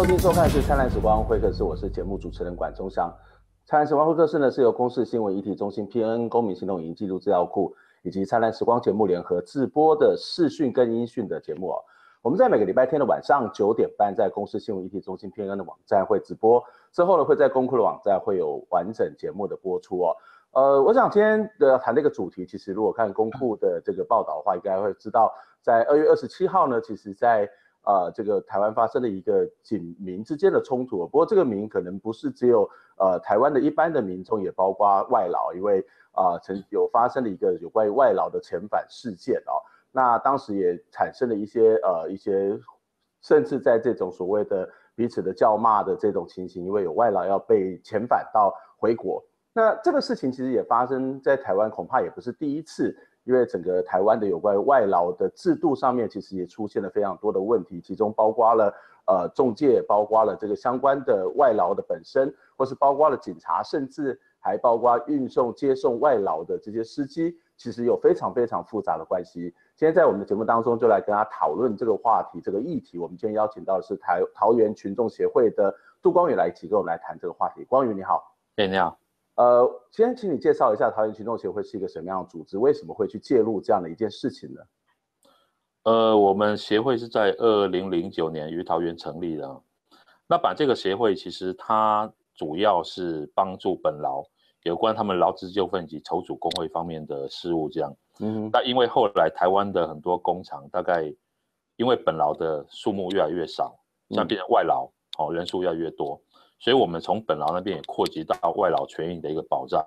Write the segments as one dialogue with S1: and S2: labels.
S1: 现在收听收看是《灿烂时光会客室》，我是节目主持人管中祥。《灿烂时光会客室》呢是由公视新闻议题中心、PNN 公民行动影音记录资料库以及《灿烂时光》节目联合制播的视讯跟音讯的节目哦。我们在每个礼拜天的晚上九点半，在公视新闻议题中心 PNN 的网站会直播，之后呢会在公库的网站会有完整节目的播出哦。呃，我想今天的谈这个主题，其实如果看公库的这个报道的话，应该会知道，在二月二十七号呢，其实在。呃，这个台湾发生了一个警民之间的冲突，不过这个民可能不是只有呃台湾的一般的民众，也包括外劳，因为啊曾、有发生了一个有关于外劳的遣返事件哦，那当时也产生了一些呃一些，甚至在这种所谓的彼此的叫骂的这种情形，因为有外劳要被遣返到回国，那这个事情其实也发生在台湾，恐怕也不是第一次。因为整个台湾的有关外劳的制度上面，其实也出现了非常多的问题，其中包括了呃中介，包括了这个相关的外劳的本身，或是包括了警察，甚至还包括运送接送外劳的这些司机，其实有非常非常复杂的关系。今天在我们的节目当中，就来跟大家讨论这个话题，这个议题。我们今天邀请到的是台桃园群众协会的杜光宇来一起跟我们来谈这个话题。光宇你好，
S2: 哎你好。
S1: 呃，先请你介绍一下桃园群众协会是一个什么样的组织？为什么会去介入这样的一件事情呢？
S2: 呃，我们协会是在二零零九年于桃园成立的。那把这个协会其实它主要是帮助本劳有关他们劳资纠纷以及筹组工会方面的事务这样。嗯，那因为后来台湾的很多工厂大概因为本劳的数目越来越少，像变成外劳，哦，人数越来越多。所以，我们从本劳那边也扩及到外劳权益的一个保障。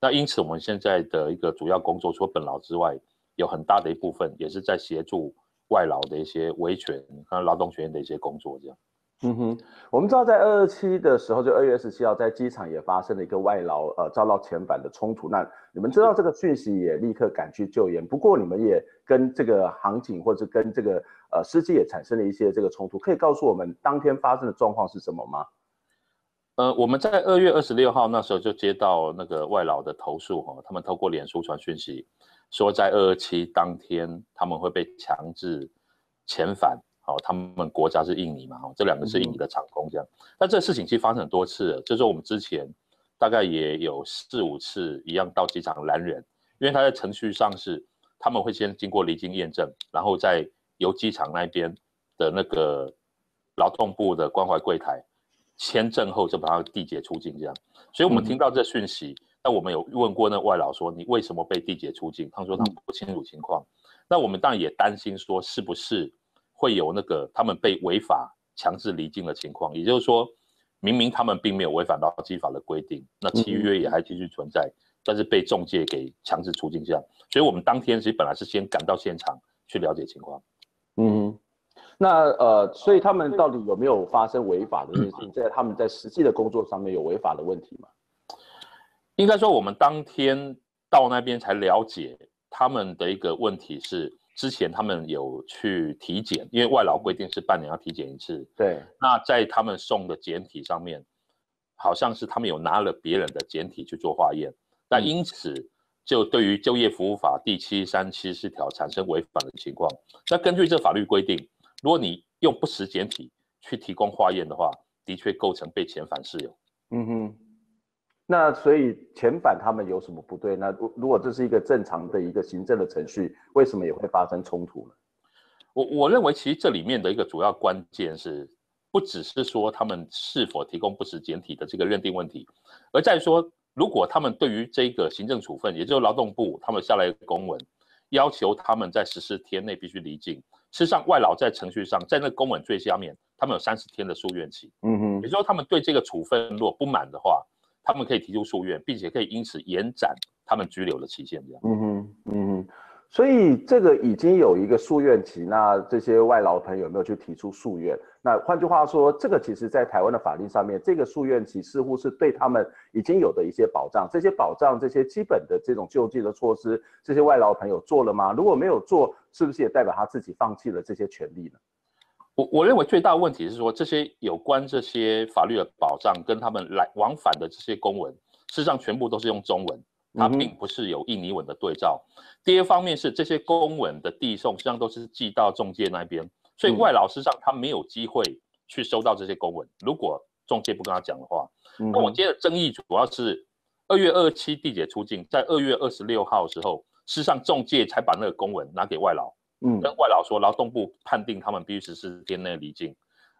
S2: 那因此，我们现在的一个主要工作，除了本劳之外，有很大的一部分也是在协助外劳的一些维权和劳动权益的一些工作。这样。
S1: 嗯哼，我们知道在二二七的时候，就二月二十七号，在机场也发生了一个外劳呃遭到遣返的冲突。那你们知道这个讯息，也立刻赶去救援。不过，你们也跟这个航警或者跟这个呃司机也产生了一些这个冲突。可以告诉我们当天发生的状况是什么吗？
S2: 呃，我们在二月二十六号那时候就接到那个外劳的投诉哈，他们透过脸书传讯息，说在二二七当天他们会被强制遣返，好，他们国家是印尼嘛，哈，这两个是印尼的厂工这样。那这事情其实发生很多次了，就是我们之前大概也有四五次一样到机场拦人，因为他在程序上是他们会先经过离境验证，然后再由机场那边的那个劳动部的关怀柜台。签证后就把他缔结出境，这样，所以我们听到这讯息，那、嗯、我们有问过那外劳说，你为什么被缔结出境？他说他们不清楚情况。嗯、那我们当然也担心说，是不是会有那个他们被违法强制离境的情况？也就是说，明明他们并没有违反劳基法的规定，那契约也还继续存在，嗯、但是被中介给强制出境这样。所以我们当天其实本来是先赶到现场去了解情况。
S1: 嗯。那呃，所以他们到底有没有发生违法的事情？在他们在实际的工作上面有违法的问题吗？
S2: 应该说，我们当天到那边才了解他们的一个问题是，之前他们有去体检，因为外劳规定是半年要体检一次。
S1: 对。那
S2: 在他们送的检体上面，好像是他们有拿了别人的检体去做化验，那因此就对于就业服务法第七三七四条产生违反的情况。那根据这法律规定。如果你用不实检体去提供化验的话，的确构成被遣返事由。
S1: 嗯哼，那所以遣返他们有什么不对？那如果这是一个正常的一个行政的程序，为什么也会发生冲突呢？
S2: 我我认为其实这里面的一个主要关键是，不只是说他们是否提供不实检体的这个认定问题，而在于说，如果他们对于这个行政处分，也就是劳动部他们下来的公文，要求他们在十四天内必须离境。事实上，外劳在程序上，在那公文最下面，他们有三十天的诉愿期。嗯哼，也就是说，他们对这个处分如果不满的话，他们可以提出诉愿，并且可以因此延展他们拘留的期限。这样。嗯哼，
S1: 嗯哼。所以这个已经有一个诉愿期，那这些外劳朋友有没有去提出诉愿？那换句话说，这个其实在台湾的法律上面，这个诉愿期似乎是对他们已经有的一些保障。这些保障，这些基本的这种救济的措施，这些外劳朋友做了吗？如果没有做，是不是也代表他自己放弃了这些权利呢？
S2: 我我认为最大的问题是说，这些有关这些法律的保障跟他们来往返的这些公文，事实上全部都是用中文。它并不是有印尼文的对照。第二方面是这些公文的递送，实际上都是寄到中介那边，所以外劳实际上他没有机会去收到这些公文。如果中介不跟他讲的话，
S1: 嗯、
S2: 那我接的争议主要是二月二七地解出境，在二月二十六号的时候，事实上中介才把那个公文拿给外劳，
S1: 嗯，
S2: 跟外劳说劳动部判定他们必须十四天内离境，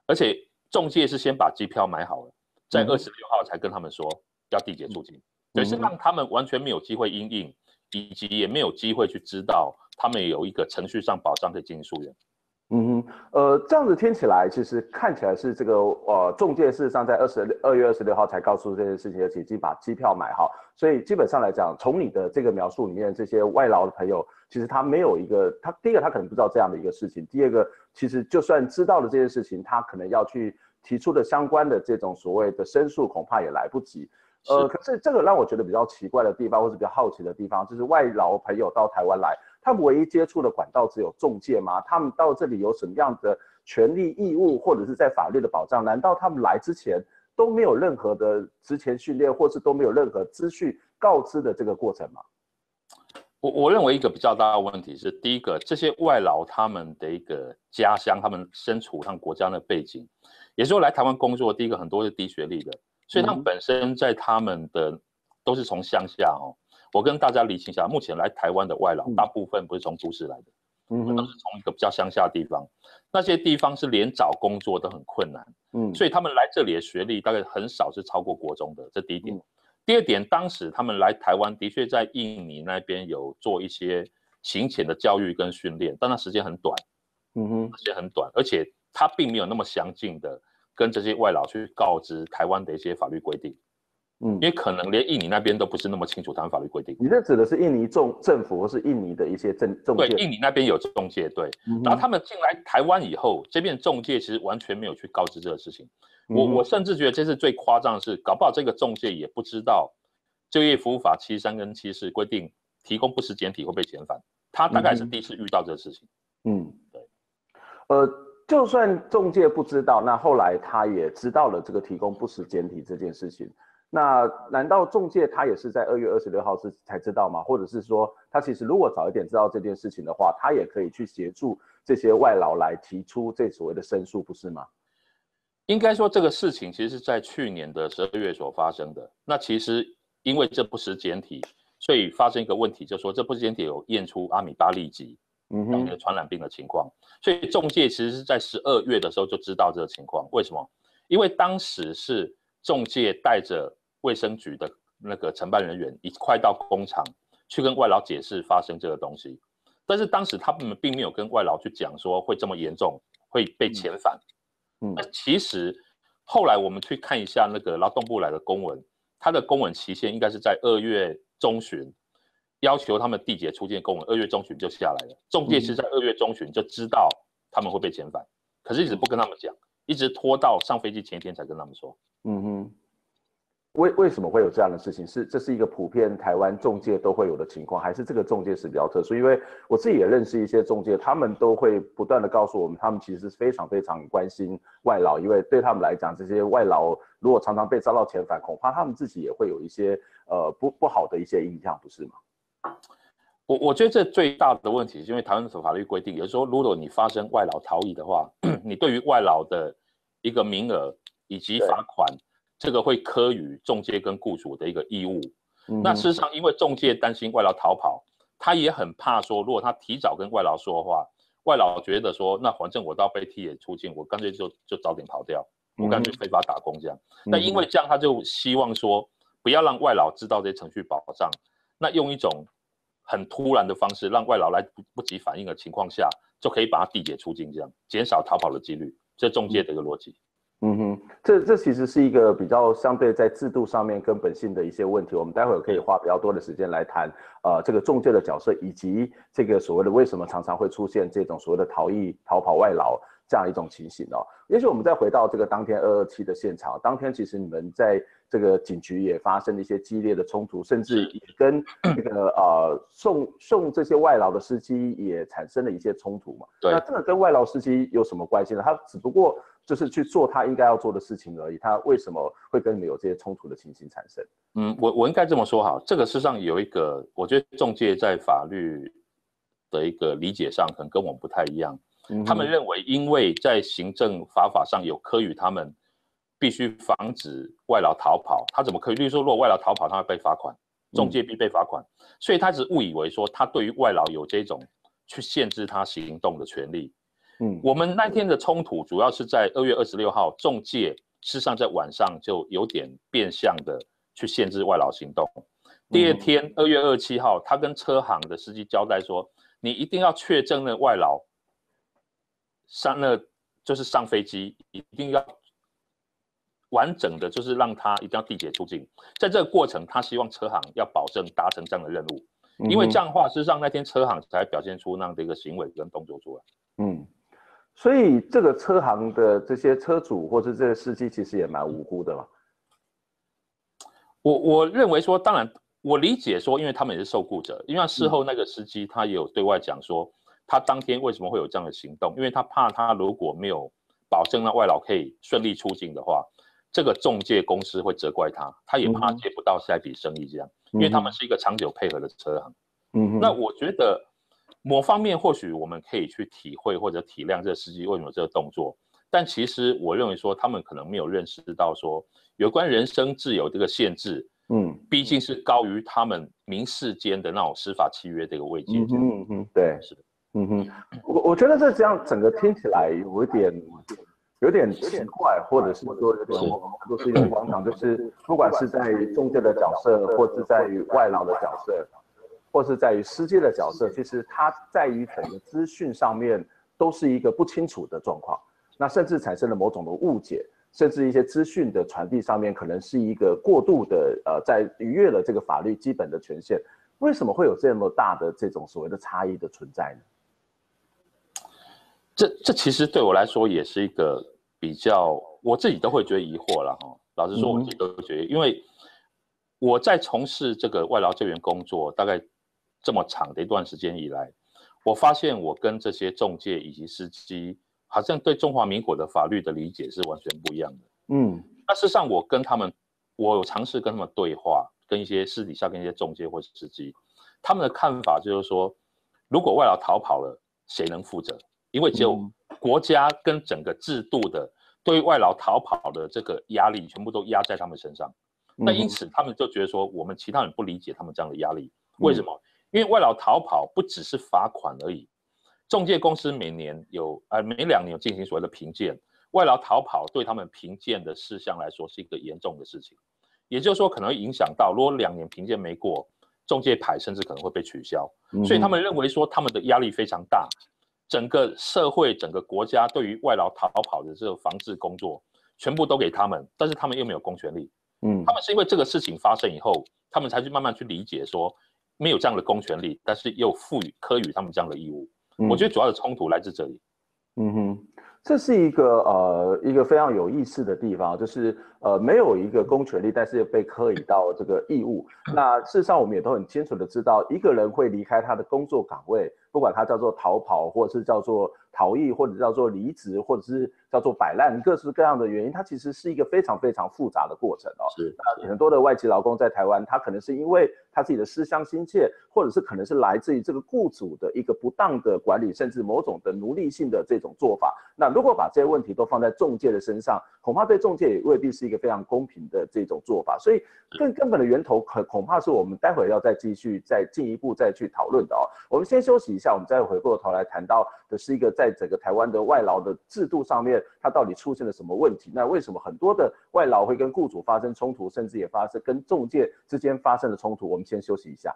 S2: 而且中介是先把机票买好了，在二十六号才跟他们说要地解出境，所以是让他们完全没有机会应应，以及也没有机会去知道他们有一个程序上保障可以进行诉愿。
S1: 嗯哼，呃，这样子听起来，其实看起来是这个呃，中介事实上在二十二月二十六号才告诉这件事情，而且已经把机票买好，所以基本上来讲，从你的这个描述里面，这些外劳的朋友，其实他没有一个，他第一个他可能不知道这样的一个事情，第二个其实就算知道了这件事情，他可能要去提出的相关的这种所谓的申诉，恐怕也来不及。呃，可是这个让我觉得比较奇怪的地方，或者比较好奇的地方，就是外劳朋友到台湾来。他们唯一接触的管道只有中介吗？他们到这里有什么样的权利义务，或者是在法律的保障？难道他们来之前都没有任何的之前训练，或是都没有任何资讯告知的这个过程吗？
S2: 我我认为一个比较大的问题是，第一个，这些外劳他们的一个家乡，他们身处他们国家的背景，也就是说来台湾工作，第一个很多是低学历的，所以他们本身在他们的都是从乡下哦。我跟大家理清一下，目前来台湾的外劳，大部分不是从都市来的，嗯，都是从一个比较乡下的地方，那些地方是连找工作都很困难，嗯，所以他们来这里的学历大概很少是超过国中的，这第一点。第二点，当时他们来台湾的确在印尼那边有做一些行前的教育跟训练，但那时间很短，嗯哼，时间很短，而且他并没有那么详尽的跟这些外劳去告知台湾的一些法律规定。嗯，因为可能连印尼那边都不是那么清楚他们法律规定。
S1: 你这指的是印尼政政府或是印尼的一些政中介？
S2: 对，印尼那边有中介，对。然后他们进来台湾以后，这边中介其实完全没有去告知这个事情。我我甚至觉得这是最夸张的是，搞不好这个中介也不知道就业服务法七三跟七四规定提供不实简体会被遣返。他大概是第一次遇到这个事情。嗯，对。
S1: 呃，就算中介不知道，那后来他也知道了这个提供不实简体这件事情。那难道中介他也是在二月二十六号是才知道吗？或者是说他其实如果早一点知道这件事情的话，他也可以去协助这些外劳来提出这所谓的申诉，不是吗？
S2: 应该说这个事情其实是在去年的十二月所发生的。那其实因为这不实简体，所以发生一个问题，就是说这不实简体有验出阿米巴痢疾，嗯哼，一个传染病的情况。所以中介其实是在十二月的时候就知道这个情况。为什么？因为当时是。中介带着卫生局的那个承办人员，一块到工厂去跟外劳解释发生这个东西，但是当时他们并没有跟外劳去讲说会这么严重，会被遣返。嗯，那其实后来我们去看一下那个劳动部来的公文，他的公文期限应该是在二月中旬，要求他们缔结出境公文，二月中旬就下来了。中介是在二月中旬就知道他们会被遣返，可是一直不跟他们讲。一直拖到上飞机前一天才跟他们说。嗯哼，
S1: 为为什么会有这样的事情？是这是一个普遍台湾中介都会有的情况，还是这个中介是比较特殊？因为我自己也认识一些中介，他们都会不断的告诉我们，他们其实是非常非常关心外劳，因为对他们来讲，这些外劳如果常常被遭到遣返，恐怕他们自己也会有一些呃不不好的一些印象，不是吗？
S2: 我我觉得这最大的问题是因为台湾的法律规定，也就是说，如果你发生外劳逃逸的话，你对于外劳的一个名额以及罚款，这个会科予中介跟雇主的一个义务。嗯、那事实上，因为中介担心外劳逃跑，他也很怕说，如果他提早跟外劳说的话，外劳觉得说，那反正我到被替也出境，我干脆就就早点跑掉，我干脆非法打工这样。嗯、那因为这样，他就希望说，不要让外劳知道这些程序保障，那用一种。很突然的方式，让外劳来不及反应的情况下，就可以把它缔结出境，这样减少逃跑的几率。这中介的一个逻辑。
S1: 嗯哼，这这其实是一个比较相对在制度上面根本性的一些问题。我们待会儿可以花比较多的时间来谈，呃，这个中介的角色，以及这个所谓的为什么常常会出现这种所谓的逃逸、逃跑外劳这样一种情形哦。也许我们再回到这个当天二二七的现场，当天其实你们在。这个警局也发生了一些激烈的冲突，甚至也跟这个呃送送这些外劳的司机也产生了一些冲突嘛。对。那这个跟外劳司机有什么关系呢？他只不过就是去做他应该要做的事情而已。他为什么会跟你们有这些冲突的情形产生？
S2: 嗯，我我应该这么说哈，这个事实上有一个，我觉得中介在法律的一个理解上可能跟我们不太一样。嗯、他们认为，因为在行政法法上有科予他们必须防止外劳逃跑，他怎么可以？例如说，如果外劳逃跑，他会被罚款，中介必被罚款，嗯、所以他只误以为说他对于外劳有这种去限制他行动的权利。嗯，我们那天的冲突主要是在二月二十六号，中介事实上在晚上就有点变相的去限制外劳行动。第二天二月二十七号，他跟车行的司机交代说，你一定要确证那外劳。上那就是上飞机，一定要完整的，就是让他一定要缔结出境。在这个过程，他希望车行要保证达成这样的任务，因为这样的话，事实上那天车行才表现出那样的一个行为跟动作出来。
S1: 嗯，所以这个车行的这些车主或者这些司机其实也蛮无辜的嘛。
S2: 我我认为说，当然我理解说，因为他们也是受雇者，因为事后那个司机他也有对外讲说。他当天为什么会有这样的行动？因为他怕他如果没有保证让外劳可以顺利出境的话，这个中介公司会责怪他。他也怕接不到下一笔生意，这样，因为他们是一个长久配合的车行。嗯，那我觉得某方面或许我们可以去体会或者体谅这个司机为什么这个动作，但其实我认为说他们可能没有认识到说有关人身自由这个限制，嗯，毕竟是高于他们民事间的那种司法契约这个位阶。
S1: 嗯嗯，对，是的。嗯哼，我我觉得这这样整个听起来有一点有点奇怪，或者是说有点都是一种荒唐，就是不管是在于中介的角色，或是在于外劳的角色，或是在于司机的角色，其实它在于整个资讯上面都是一个不清楚的状况，那甚至产生了某种的误解，甚至一些资讯的传递上面可能是一个过度的呃，在逾越了这个法律基本的权限，为什么会有这么大的这种所谓的差异的存在呢？
S2: 这这其实对我来说也是一个比较，我自己都会觉得疑惑了哈。老实说，我自己都会觉得，因为我在从事这个外劳救援工作大概这么长的一段时间以来，我发现我跟这些中介以及司机，好像对中华民国的法律的理解是完全不一样的。嗯，那事实上我跟他们，我有尝试跟他们对话，跟一些私底下跟一些中介或者司机，他们的看法就是说，如果外劳逃跑了，谁能负责？因为只有国家跟整个制度的对外劳逃跑的这个压力，全部都压在他们身上。那因此他们就觉得说，我们其他人不理解他们这样的压力。为什么？因为外劳逃跑不只是罚款而已，中介公司每年有呃每两年有进行所谓的评鉴，外劳逃跑对他们评鉴的事项来说是一个严重的事情。也就是说，可能会影响到，如果两年评鉴没过，中介牌甚至可能会被取消。所以他们认为说，他们的压力非常大。整个社会、整个国家对于外劳逃跑的这个防治工作，全部都给他们，但是他们又没有公权力。嗯，他们是因为这个事情发生以后，他们才去慢慢去理解说，没有这样的公权力，但是又赋予、科予他们这样的义务。嗯，我觉得主要的冲突来自这里。
S1: 嗯哼。这是一个呃一个非常有意思的地方，就是呃没有一个公权力，但是被科以到这个义务。那事实上我们也都很清楚的知道，一个人会离开他的工作岗位，不管它叫做逃跑，或者是叫做逃逸，或者叫做离职，或者是叫做摆烂，各式各样的原因，它其实是一个非常非常复杂的过程哦。是，那很多的外籍劳工在台湾，他可能是因为他自己的思乡心切，或者是可能是来自于这个雇主的一个不当的管理，甚至某种的奴隶性的这种做法。那如果把这些问题都放在中介的身上，恐怕对中介也未必是一个非常公平的这种做法。所以更根本的源头，可恐怕是我们待会要再继续再进一步再去讨论的哦。我们先休息一下，我们再回过头来谈到的是一个在在整个台湾的外劳的制度上面，它到底出现了什么问题？那为什么很多的外劳会跟雇主发生冲突，甚至也发生跟中介之间发生的冲突？我们先休息一下。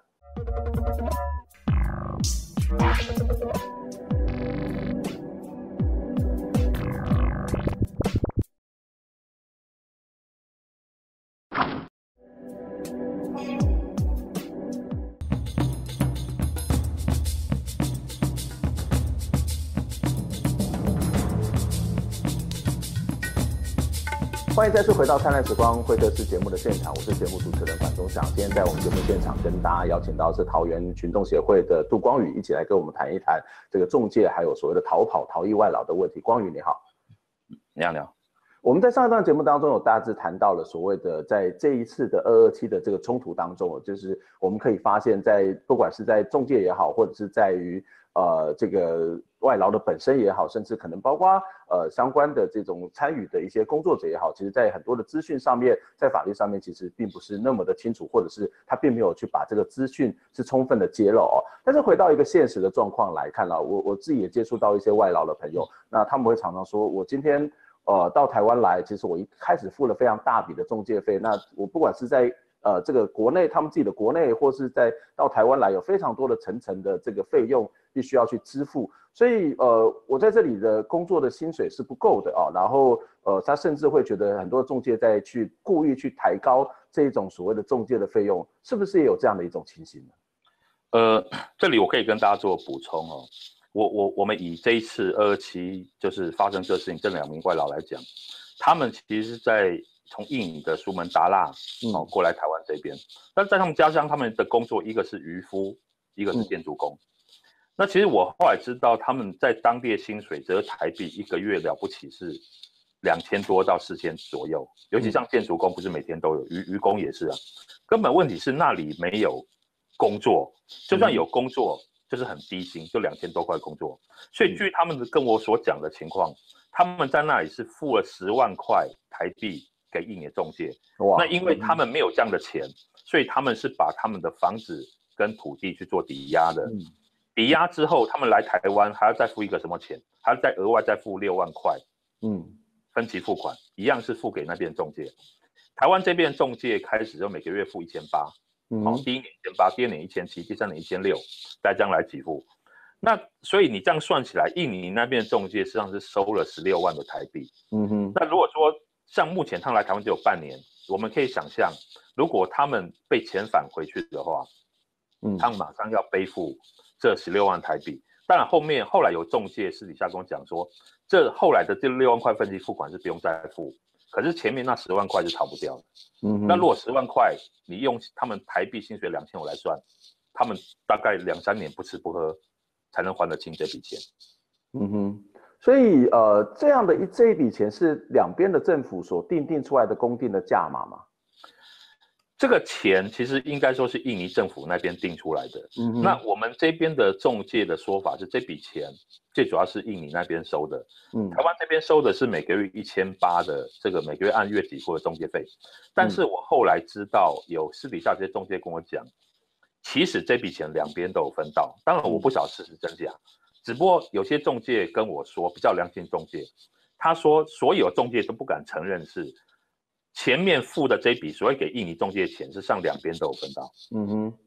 S1: 欢迎再次回到《灿烂时光会客室》节目的现场，我是节目主持人管中祥。今天在我们节目现场跟大家邀请到是桃园群众协会的杜光宇，一起来跟我们谈一谈这个中介还有所谓的逃跑、逃逸外劳的问题。光宇你好，
S2: 你好，你好。
S1: 我们在上一段节目当中有大致谈到了所谓的在这一次的二二七的这个冲突当中，就是我们可以发现，在不管是在中介也好，或者是在于呃这个外劳的本身也好，甚至可能包括呃相关的这种参与的一些工作者也好，其实在很多的资讯上面，在法律上面其实并不是那么的清楚，或者是他并没有去把这个资讯是充分的揭露哦。但是回到一个现实的状况来看了，我我自己也接触到一些外劳的朋友，那他们会常常说，我今天。呃，到台湾来，其实我一开始付了非常大笔的中介费。那我不管是在呃这个国内，他们自己的国内，或是在到台湾来，有非常多的层层的这个费用必须要去支付。所以呃，我在这里的工作的薪水是不够的啊。然后呃，他甚至会觉得很多中介在去故意去抬高这一种所谓的中介的费用，是不是也有这样的一种情形呢？
S2: 呃，这里我可以跟大家做补充哦。我我我们以这一次二二七就是发生这事情这两名怪佬来讲，他们其实是在从印尼的苏门答腊哦过来台湾这边，但在他们家乡，他们的工作一个是渔夫，一个是建筑工。那其实我后来知道，他们在当地的薪水折台币一个月了不起是两千多到四千左右，尤其像建筑工不是每天都有，渔渔工也是啊。根本问题是那里没有工作，就算有工作。就是很低薪，就两千多块工作，所以据他们的跟我所讲的情况，他们在那里是付了十万块台币给印尼中介。哇！那因为他们没有这样的钱，所以他们是把他们的房子跟土地去做抵押的。嗯。抵押之后，他们来台湾还要再付一个什么钱？还要再额外再付六万块。嗯。分期付款一样是付给那边中介。台湾这边中介开始就每个月付一千八。好，第一年一千八，第二年一千七，第三年一千六，再这样来给付。那所以你这样算起来，印尼那边的仲介实际上是收了十六万的台币。嗯哼。那如果说像目前他们来台湾只有半年，我们可以想象，如果他们被遣返回去的话，嗯，他们马上要背负这十六万台币。当然后面后来有中介私底下跟我讲说，这后来的这六万块分期付款是不用再付。可是前面那十万块是逃不掉的。嗯，那如果十万块你用他们台币薪水两千五来算，他们大概两三年不吃不喝才能还得清这笔钱。
S1: 嗯哼，所以呃，这样的一这一笔钱是两边的政府所定定出来的公定的价码吗？
S2: 这个钱其实应该说是印尼政府那边定出来的。嗯，那我们这边的中介的说法是，这笔钱最主要是印尼那边收的。嗯，台湾这边收的是每个月一千八的这个每个月按月底付的中介费。但是我后来知道有私底下这些中介跟我讲，其实这笔钱两边都有分到。当然我不晓得事实真假，只不过有些中介跟我说比较良心中介，他说所有中介都不敢承认是。前面付的这笔所谓给印尼中介的钱，是上两边都有分到。嗯哼。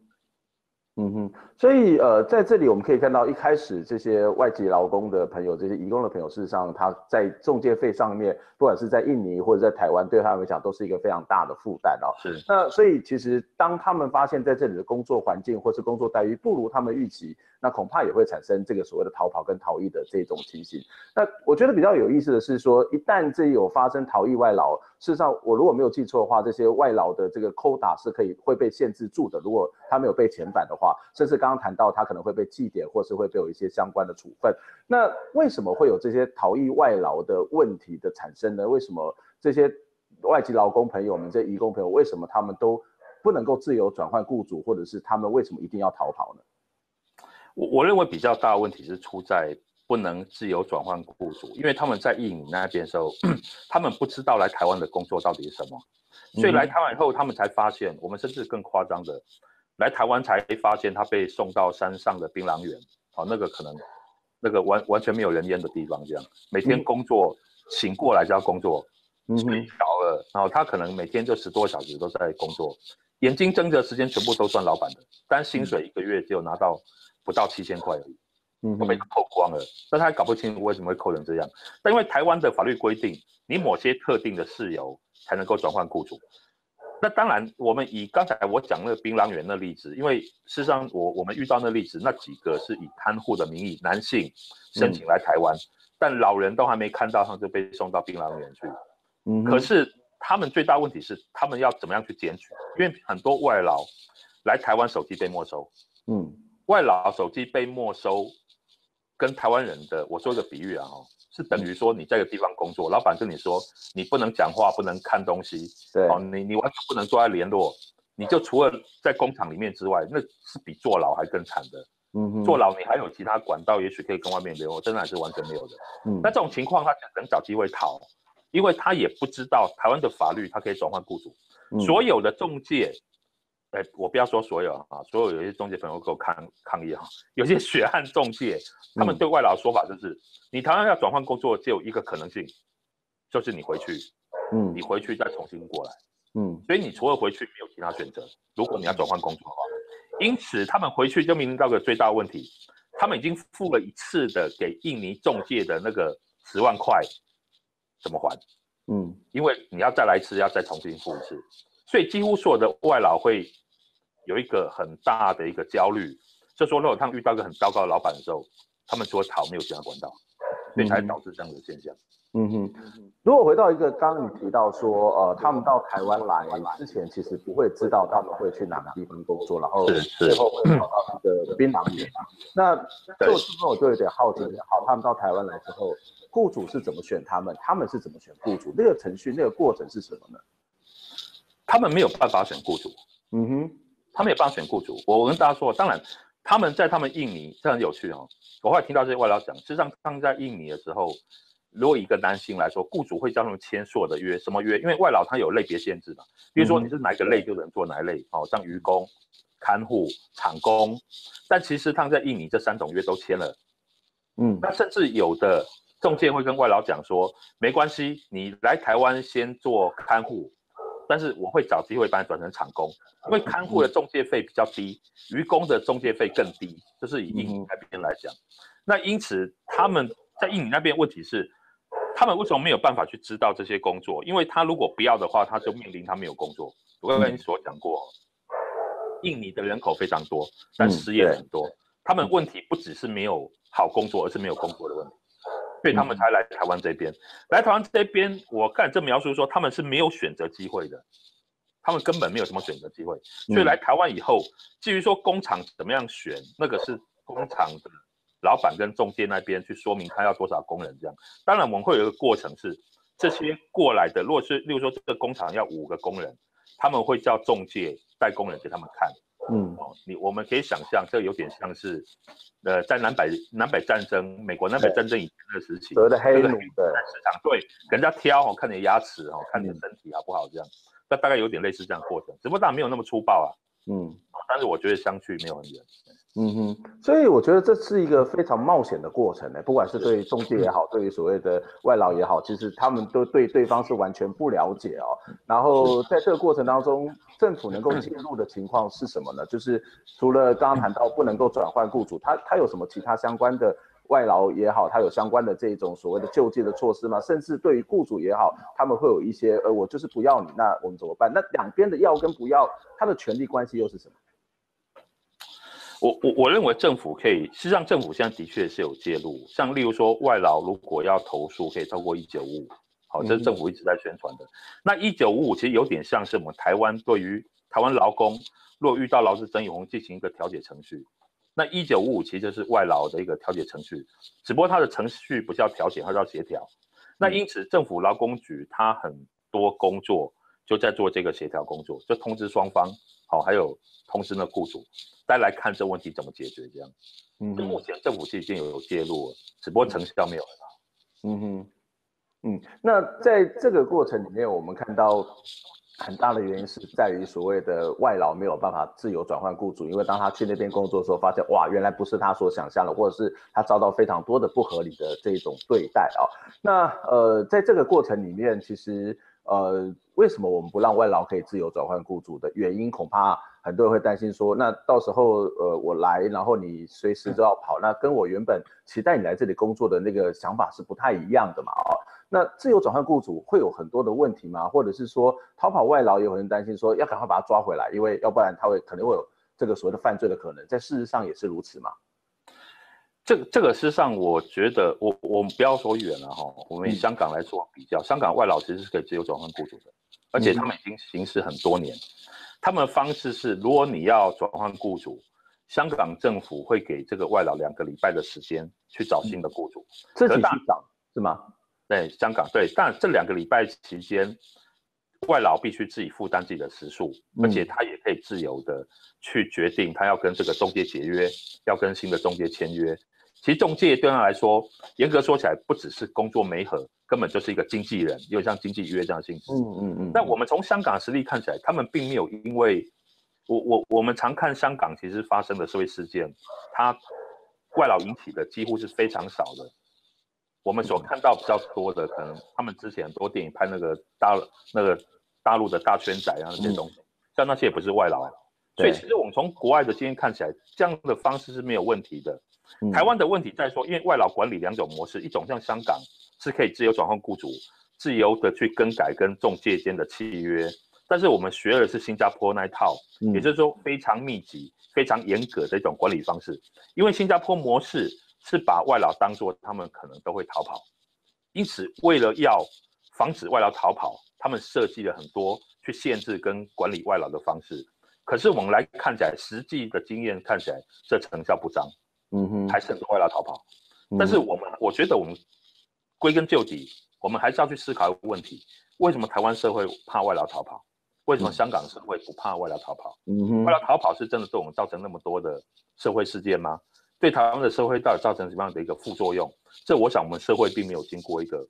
S1: 嗯哼，所以呃，在这里我们可以看到，一开始这些外籍劳工的朋友，这些移工的朋友，事实上他在中介费上面，不管是在印尼或者在台湾，对他们来讲都是一个非常大的负担哦。是。那所以其实当他们发现在这里的工作环境或是工作待遇不如他们预期，那恐怕也会产生这个所谓的逃跑跟逃逸的这种情形。那我觉得比较有意思的是说，一旦这有发生逃逸外劳，事实上我如果没有记错的话，这些外劳的这个扣打是可以会被限制住的。如果他没有被遣返的话。甚至刚刚谈到他可能会被记点，或是会被有一些相关的处分。那为什么会有这些逃逸外劳的问题的产生呢？为什么这些外籍劳工朋友们、这些移工朋友，为什么他们都不能够自由转换雇主，或者是他们为什么一定要逃跑呢？
S2: 我我认为比较大的问题是出在不能自由转换雇主，因为他们在印尼那边的时候，他们不知道来台湾的工作到底是什么，所以来台湾以后，他们才发现，我们甚至更夸张的。来台湾才发现他被送到山上的槟榔园，哦，那个可能，那个完完全没有人烟的地方，这样。每天工作醒过来就要工作，睡着了，然后他可能每天就十多小时都在工作，眼睛睁着时间全部都算老板的，但薪水一个月只有拿到不到七千块而已，嗯，都被扣光了，但他还搞不清楚为什么会扣成这样，但因为台湾的法律规定，你某些特定的事由才能够转换雇主。那当然，我们以刚才我讲那个槟榔园的例子，因为事实上我我们遇到那例子，那几个是以看护的名义，男性申请来台湾，嗯，但老人都还没看到，他就被送到槟榔园去。嗯，可是他们最大问题是，他们要怎么样去检举？因为很多外劳来台湾手机被没收，嗯，外劳手机被没收，跟台湾人的，我说一个比喻啊，哦，是等于说你在一个地方工作，老板跟你说你不能讲话，不能看东西，
S1: 对，
S2: 哦，你你完全不能坐在联络，你就除了在工厂里面之外，那是比坐牢还更惨的。嗯哼，坐牢你还有其他管道，也许可以跟外面联络，真的还是完全没有的。嗯，那这种情况他只能找机会逃，因为他也不知道台湾的法律，他可以转换雇主，嗯、所有的中介。哎，我不要说所有啊，所有有些中介朋友给我抗抗议哈，有些血汗中介，他们对外劳的说法就是，嗯、你台湾要转换工作，只有一个可能性，就是你回去，嗯，你回去再重新过来，嗯，所以你除了回去没有其他选择。如果你要转换工作的话，因此他们回去就面临到个最大问题，他们已经付了一次的给印尼中介的那个十万块，怎么还？嗯，因为你要再来一次，要再重新付一次，所以几乎所有的外劳会。有一个很大的一个焦虑，就说如果他们遇到一个很糟糕的老板的时候，他们说逃没有其他管道，所以才导致这样的现象。
S1: 嗯哼，如果回到一个刚刚你提到说，呃，他们到台湾来之前，其实不会知道他们会去哪个地方工作，然后最后会跑到一个槟榔园。那这个部分我就有点好奇，好，他们到台湾来之后，雇主是怎么选他们？他们是怎么选雇主？那个程序、那个过程是什么呢？
S2: 他们没有办法选雇主。嗯哼。他们也帮选雇主，我我跟大家说，当然他们在他们印尼这很有趣哦。我后来听到这些外劳讲，实际上他们在印尼的时候，如果一个男性来说，雇主会叫他们签所有的约，什么约？因为外劳他有类别限制嘛，比如说你是哪一个类就能做哪一类，哦，像渔工、看护、厂工，但其实他们在印尼这三种约都签了，嗯，那甚至有的中介会跟外劳讲说，没关系，你来台湾先做看护。但是我会找机会把你转成厂工，因为看护的中介费比较低，渔工的中介费更低，这是以印尼那边来讲。那因此他们在印尼那边问题是，他们为什么没有办法去知道这些工作？因为他如果不要的话，他就面临他没有工作。我刚刚跟你所讲过，印尼的人口非常多，但失业很多，他们问题不只是没有好工作，而是没有工作的问题。所以他们才来台湾这边，嗯、来台湾这边，我看这描述说他们是没有选择机会的，他们根本没有什么选择机会。所以来台湾以后，至于说工厂怎么样选，那个是工厂的老板跟中介那边去说明他要多少工人这样。当然我们会有一个过程是，这些过来的，如果是例如说这个工厂要五个工人，他们会叫中介带工人给他们看。嗯，你我们可以想象，这有点像是，呃，在南北南北战争，美国南北战争以前的时期，
S1: 得的黑奴的
S2: 市场，对，给人家挑哦，看你的牙齿哦，看你的身体好不好这样，那大概有点类似这样过程，只不过当然没有那么粗暴啊。嗯，但是我觉得相距没有很远。
S1: 嗯哼，所以我觉得这是一个非常冒险的过程呢，不管是对于中介也好，对于所谓的外劳也好，其实他们都对对方是完全不了解哦。然后在这个过程当中，政府能够介入的情况是什么呢？就是除了刚刚谈到不能够转换雇主，他他有什么其他相关的外劳也好，他有相关的这种所谓的救济的措施吗？甚至对于雇主也好，他们会有一些呃，我就是不要你，那我们怎么办？那两边的要跟不要，他的权利关系又是什么？
S2: 我我我认为政府可以，实际上政府现在的确是有介入，像例如说外劳如果要投诉，可以透过一九五五，好，这是政府一直在宣传的。那一九五五其实有点像是我们台湾对于台湾劳工，若遇到劳资争议，我们进行一个调解程序。那一九五五其实就是外劳的一个调解程序，只不过它的程序不叫调解，它叫协调。那因此政府劳工局它很多工作就在做这个协调工作，就通知双方，好，还有通知呢雇主。再来看这问题怎么解决，这样，嗯，目前政府其实已经有介入了，只不过成效没有很好。
S1: 嗯哼，嗯，那在这个过程里面，我们看到很大的原因是在于所谓的外劳没有办法自由转换雇主，因为当他去那边工作的时候，发现哇，原来不是他所想象的，或者是他遭到非常多的不合理的这种对待啊。那呃，在这个过程里面，其实呃，为什么我们不让外劳可以自由转换雇主的原因，恐怕。很多人会担心说，那到时候呃我来，然后你随时都要跑，那跟我原本期待你来这里工作的那个想法是不太一样的嘛？哦，那自由转换雇主会有很多的问题吗？或者是说逃跑外劳也有人担心说要赶快把他抓回来，因为要不然他会可能会有这个所谓的犯罪的可能，在事实上也是如此嘛？
S2: 这个这个事实上，我觉得我我们不要说远了哈，我们以香港来做比较，嗯、香港外劳其实是可以自由转换雇主的，而且他们已经行使很多年。他们的方式是，如果你要转换雇主，香港政府会给这个外劳两个礼拜的时间去找新的雇主，
S1: 自己去找是吗？
S2: 对，香港对，但这两个礼拜期间，外劳必须自己负担自己的时数，而且他也可以自由的去决定他要跟这个中介解约，要跟新的中介签约。其实中介对他来说，严格说起来，不只是工作没合，根本就是一个经纪人，有像经纪约这样的性质。嗯嗯嗯。但我们从香港实力看起来，他们并没有因为。我我我们常看香港，其实发生的社会事件，它外劳引起的几乎是非常少的。我们所看到比较多的，可能他们之前很多电影拍那个大那个大陆的大圈仔啊那些东西，像那些也不是外劳。所以其实我们从国外的经验看起来，这样的方式是没有问题的。台湾的问题在说，因为外劳管理两种模式，一种像香港是可以自由转换雇主，自由的去更改跟中介间的契约。但是我们学的是新加坡那一套，也就是说非常密集、非常严格的一种管理方式。因为新加坡模式是把外劳当做他们可能都会逃跑，因此为了要防止外劳逃跑，他们设计了很多去限制跟管理外劳的方式。可是我们来看起来，实际的经验看起来这成效不彰，嗯哼，还是很多外劳逃跑。但是我们我觉得我们归根究底，我们还是要去思考一个问题：为什么台湾社会怕外劳逃跑？为什么香港社会不怕外劳逃跑？嗯哼，外劳逃跑是真的对我们造成那么多的社会事件吗？对台湾的社会到底造成什么样的一个副作用？这我想我们社会并没有经过一个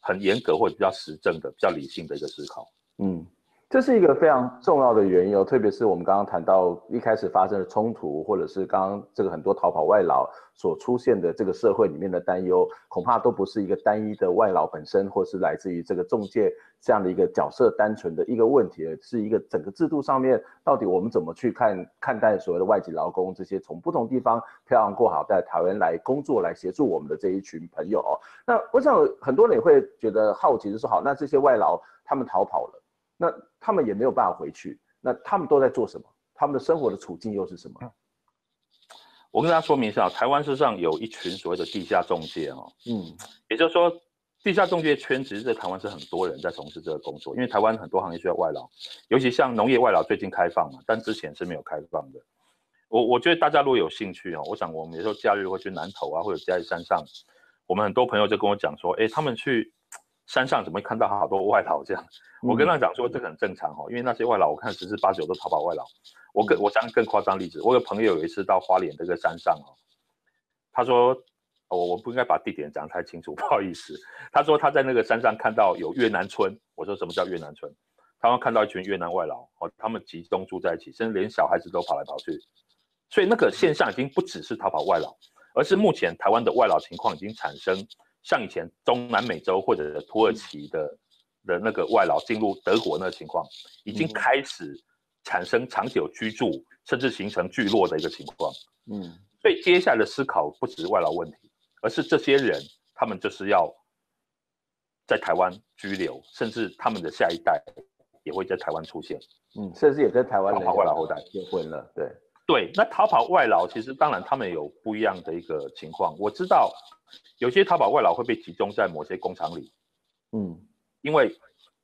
S2: 很严格或者比较实证的、比较理性的一个思考。嗯。
S1: 这是一个非常重要的原因哦，特别是我们刚刚谈到一开始发生的冲突，或者是刚刚这个很多逃跑外劳所出现的这个社会里面的担忧，恐怕都不是一个单一的外劳本身，或是来自于这个中介这样的一个角色单纯的一个问题，是一个整个制度上面到底我们怎么去看看待所谓的外籍劳工这些从不同地方漂洋过海在台湾来工作来协助我们的这一群朋友哦。那我想很多人也会觉得好奇，就是说好，那这些外劳他们逃跑了。那他们也没有办法回去，那他们都在做什么？他们的生活的处境又是什么？
S2: 我跟大家说明一下，台湾事实上有一群所谓的地下中介哦，嗯，也就是说，地下中介圈其实在台湾是很多人在从事这个工作，因为台湾很多行业需要外劳，尤其像农业外劳最近开放嘛，但之前是没有开放的。我我觉得大家如果有兴趣哦，我想我们有时候假日会去南投啊，或者在山上，我们很多朋友就跟我讲说，哎，他们去。山上怎么会看到好多外劳这样？我跟他讲说，这个很正常哦，因为那些外劳我看十之八九都逃跑外劳。我更我讲更夸张例子，我有朋友有一次到花莲这个山上哦，他说我我不应该把地点讲太清楚，不好意思。他说他在那个山上看到有越南村，我说什么叫越南村？他们看到一群越南外劳哦，他们集中住在一起，甚至连小孩子都跑来跑去。所以那个现象已经不只是逃跑外劳，而是目前台湾的外劳情况已经产生。像以前中南美洲或者土耳其的的那个外劳进入德国那个情况，已经开始产生长久居住，甚至形成聚落的一个情况。嗯，所以接下来的思考不只是外劳问题，而是这些人他们就是要在台湾居留，甚至他们的下一代也会在台湾出现。
S1: 嗯，甚至也在台湾
S2: 逃跑外劳后代
S1: 结婚了。对
S2: 对，那逃跑外劳其实当然他们有不一样的一个情况，我知道。有些逃跑外劳会被集中在某些工厂里，嗯，因为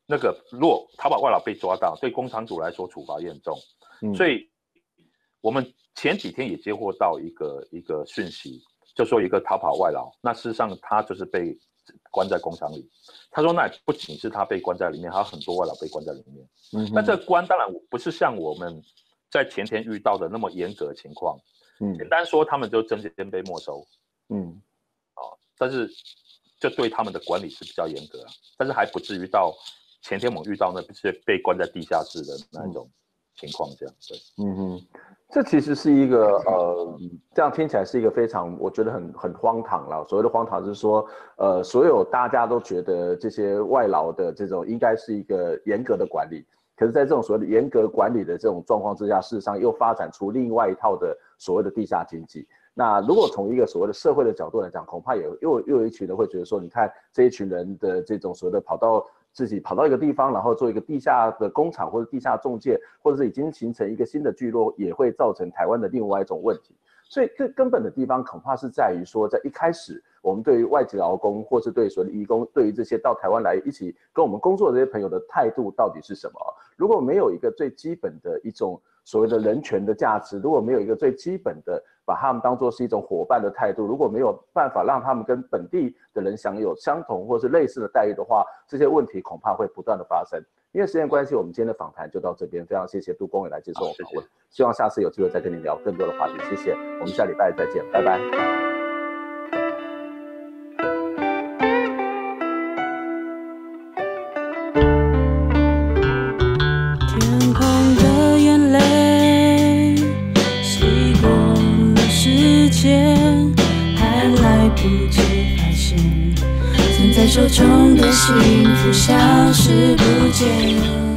S2: 那个如果逃跑外劳被抓到，对工厂主来说处罚严重，嗯，所以我们前几天也接获到一个一个讯息，就说一个逃跑外劳，那事实上他就是被关在工厂里。他说那不仅是他被关在里面，还有很多外劳被关在里面。嗯，那这个关当然不是像我们在前天遇到的那么严格的情况，嗯，简单说他们就证件被没收，嗯。但是，这对他们的管理是比较严格啊，但是还不至于到前天我们遇到那些被关在地下室的那一种情况这样。对，
S1: 嗯哼，这其实是一个呃，这样听起来是一个非常我觉得很很荒唐了。所谓的荒唐是说，呃，所有大家都觉得这些外劳的这种应该是一个严格的管理，可是，在这种所谓的严格管理的这种状况之下，事实上又发展出另外一套的所谓的地下经济。那如果从一个所谓的社会的角度来讲，恐怕也又又有一群人会觉得说，你看这一群人的这种所谓的跑到自己跑到一个地方，然后做一个地下的工厂或者地下中介，或者是已经形成一个新的聚落，也会造成台湾的另外一种问题。所以最根本的地方恐怕是在于说，在一开始我们对于外籍劳工，或是对所谓的移工，对于这些到台湾来一起跟我们工作的这些朋友的态度到底是什么？如果没有一个最基本的一种所谓的人权的价值，如果没有一个最基本的把他们当作是一种伙伴的态度，如果没有办法让他们跟本地的人享有相同或是类似的待遇的话，这些问题恐怕会不断的发生。因为时间关系，我们今天的访谈就到这边。非常谢谢杜工也来接受我访问，希望下次有机会再跟你聊更多的话题。谢谢，我们下礼拜再见，拜拜。
S3: 手中的幸福消失不见。